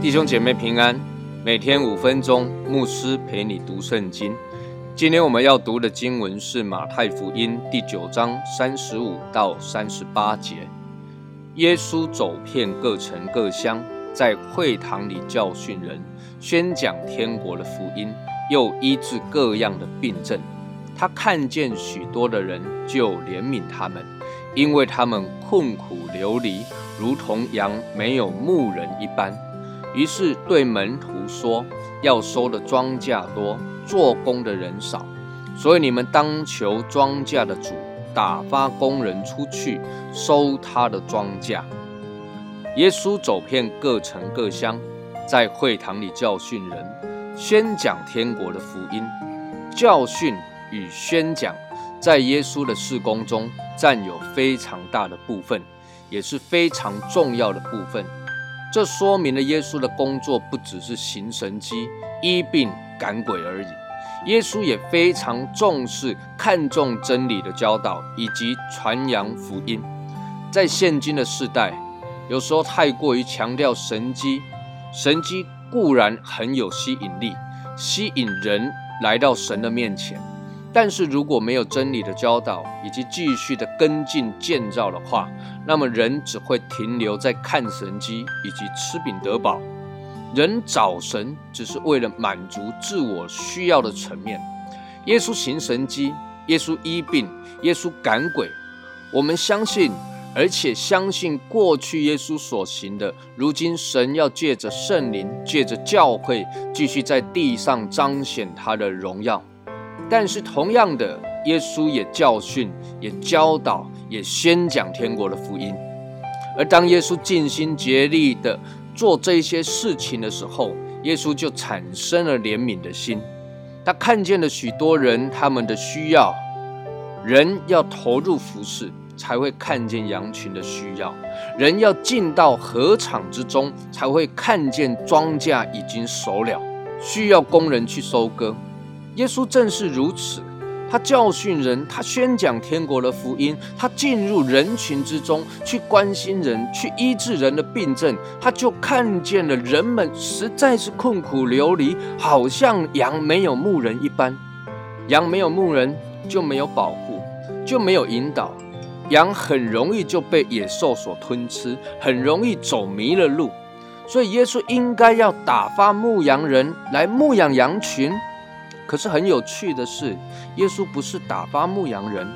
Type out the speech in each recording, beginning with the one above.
弟兄姐妹平安，每天五分钟，牧师陪你读圣经。今天我们要读的经文是马太福音第九章三十五到三十八节。耶稣走遍各城各乡，在会堂里教训人，宣讲天国的福音，又医治各样的病症。他看见许多的人，就怜悯他们，因为他们困苦流离，如同羊没有牧人一般。于是对门徒说：“要收的庄稼多，做工的人少，所以你们当求庄稼的主打发工人出去收他的庄稼。”耶稣走遍各城各乡，在会堂里教训人，宣讲天国的福音。教训与宣讲在耶稣的事工中占有非常大的部分，也是非常重要的部分。这说明了耶稣的工作不只是行神迹、医病、赶鬼而已。耶稣也非常重视、看重真理的教导以及传扬福音。在现今的世代，有时候太过于强调神迹，神迹固然很有吸引力，吸引人来到神的面前。但是如果没有真理的教导，以及继续的跟进建造的话，那么人只会停留在看神机以及吃饼得饱。人找神只是为了满足自我需要的层面。耶稣行神机，耶稣医病，耶稣赶鬼。我们相信，而且相信过去耶稣所行的，如今神要借着圣灵，借着教会，继续在地上彰显他的荣耀。但是，同样的，耶稣也教训、也教导、也宣讲天国的福音。而当耶稣尽心竭力的做这些事情的时候，耶稣就产生了怜悯的心。他看见了许多人他们的需要，人要投入服侍，才会看见羊群的需要；人要进到禾场之中，才会看见庄稼已经熟了，需要工人去收割。耶稣正是如此，他教训人，他宣讲天国的福音，他进入人群之中去关心人，去医治人的病症，他就看见了人们实在是困苦流离，好像羊没有牧人一般。羊没有牧人，就没有保护，就没有引导，羊很容易就被野兽所吞吃，很容易走迷了路。所以耶稣应该要打发牧羊人来牧养羊群。可是很有趣的是，耶稣不是打发牧羊人，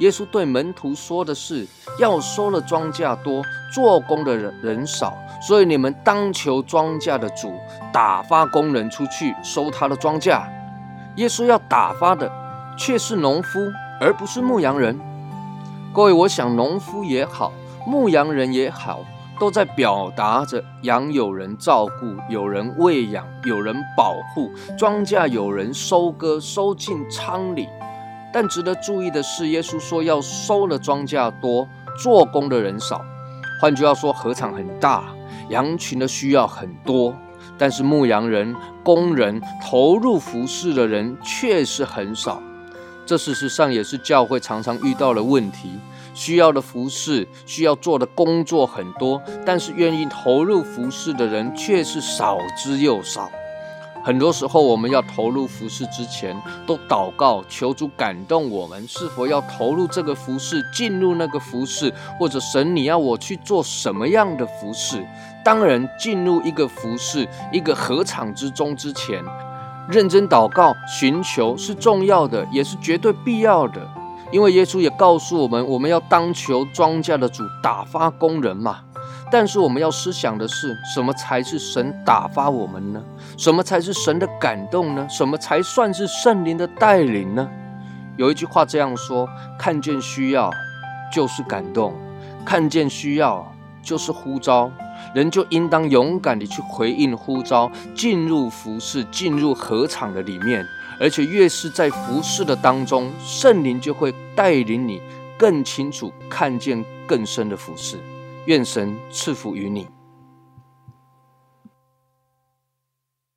耶稣对门徒说的是：要收了庄稼多，做工的人人少，所以你们当求庄稼的主打发工人出去收他的庄稼。耶稣要打发的却是农夫，而不是牧羊人。各位，我想农夫也好，牧羊人也好。都在表达着羊有人照顾，有人喂养，有人保护，庄稼有人收割，收进仓里。但值得注意的是，耶稣说要收的庄稼多，做工的人少。换句话说，禾场很大，羊群的需要很多，但是牧羊人、工人投入服饰的人确实很少。这事实上也是教会常常遇到的问题。需要的服饰，需要做的工作很多，但是愿意投入服饰的人却是少之又少。很多时候，我们要投入服饰之前，都祷告求主感动我们，是否要投入这个服饰，进入那个服饰，或者神你要我去做什么样的服饰？当然，进入一个服饰、一个合场之中之前，认真祷告、寻求是重要的，也是绝对必要的。因为耶稣也告诉我们，我们要当求庄稼的主打发工人嘛。但是我们要思想的是，什么才是神打发我们呢？什么才是神的感动呢？什么才算是圣灵的带领呢？有一句话这样说：看见需要就是感动，看见需要就是呼召，人就应当勇敢的去回应呼召，进入服饰，进入合场的里面。而且越是在服饰的当中，圣灵就会带领你更清楚看见更深的服饰。愿神赐福于你。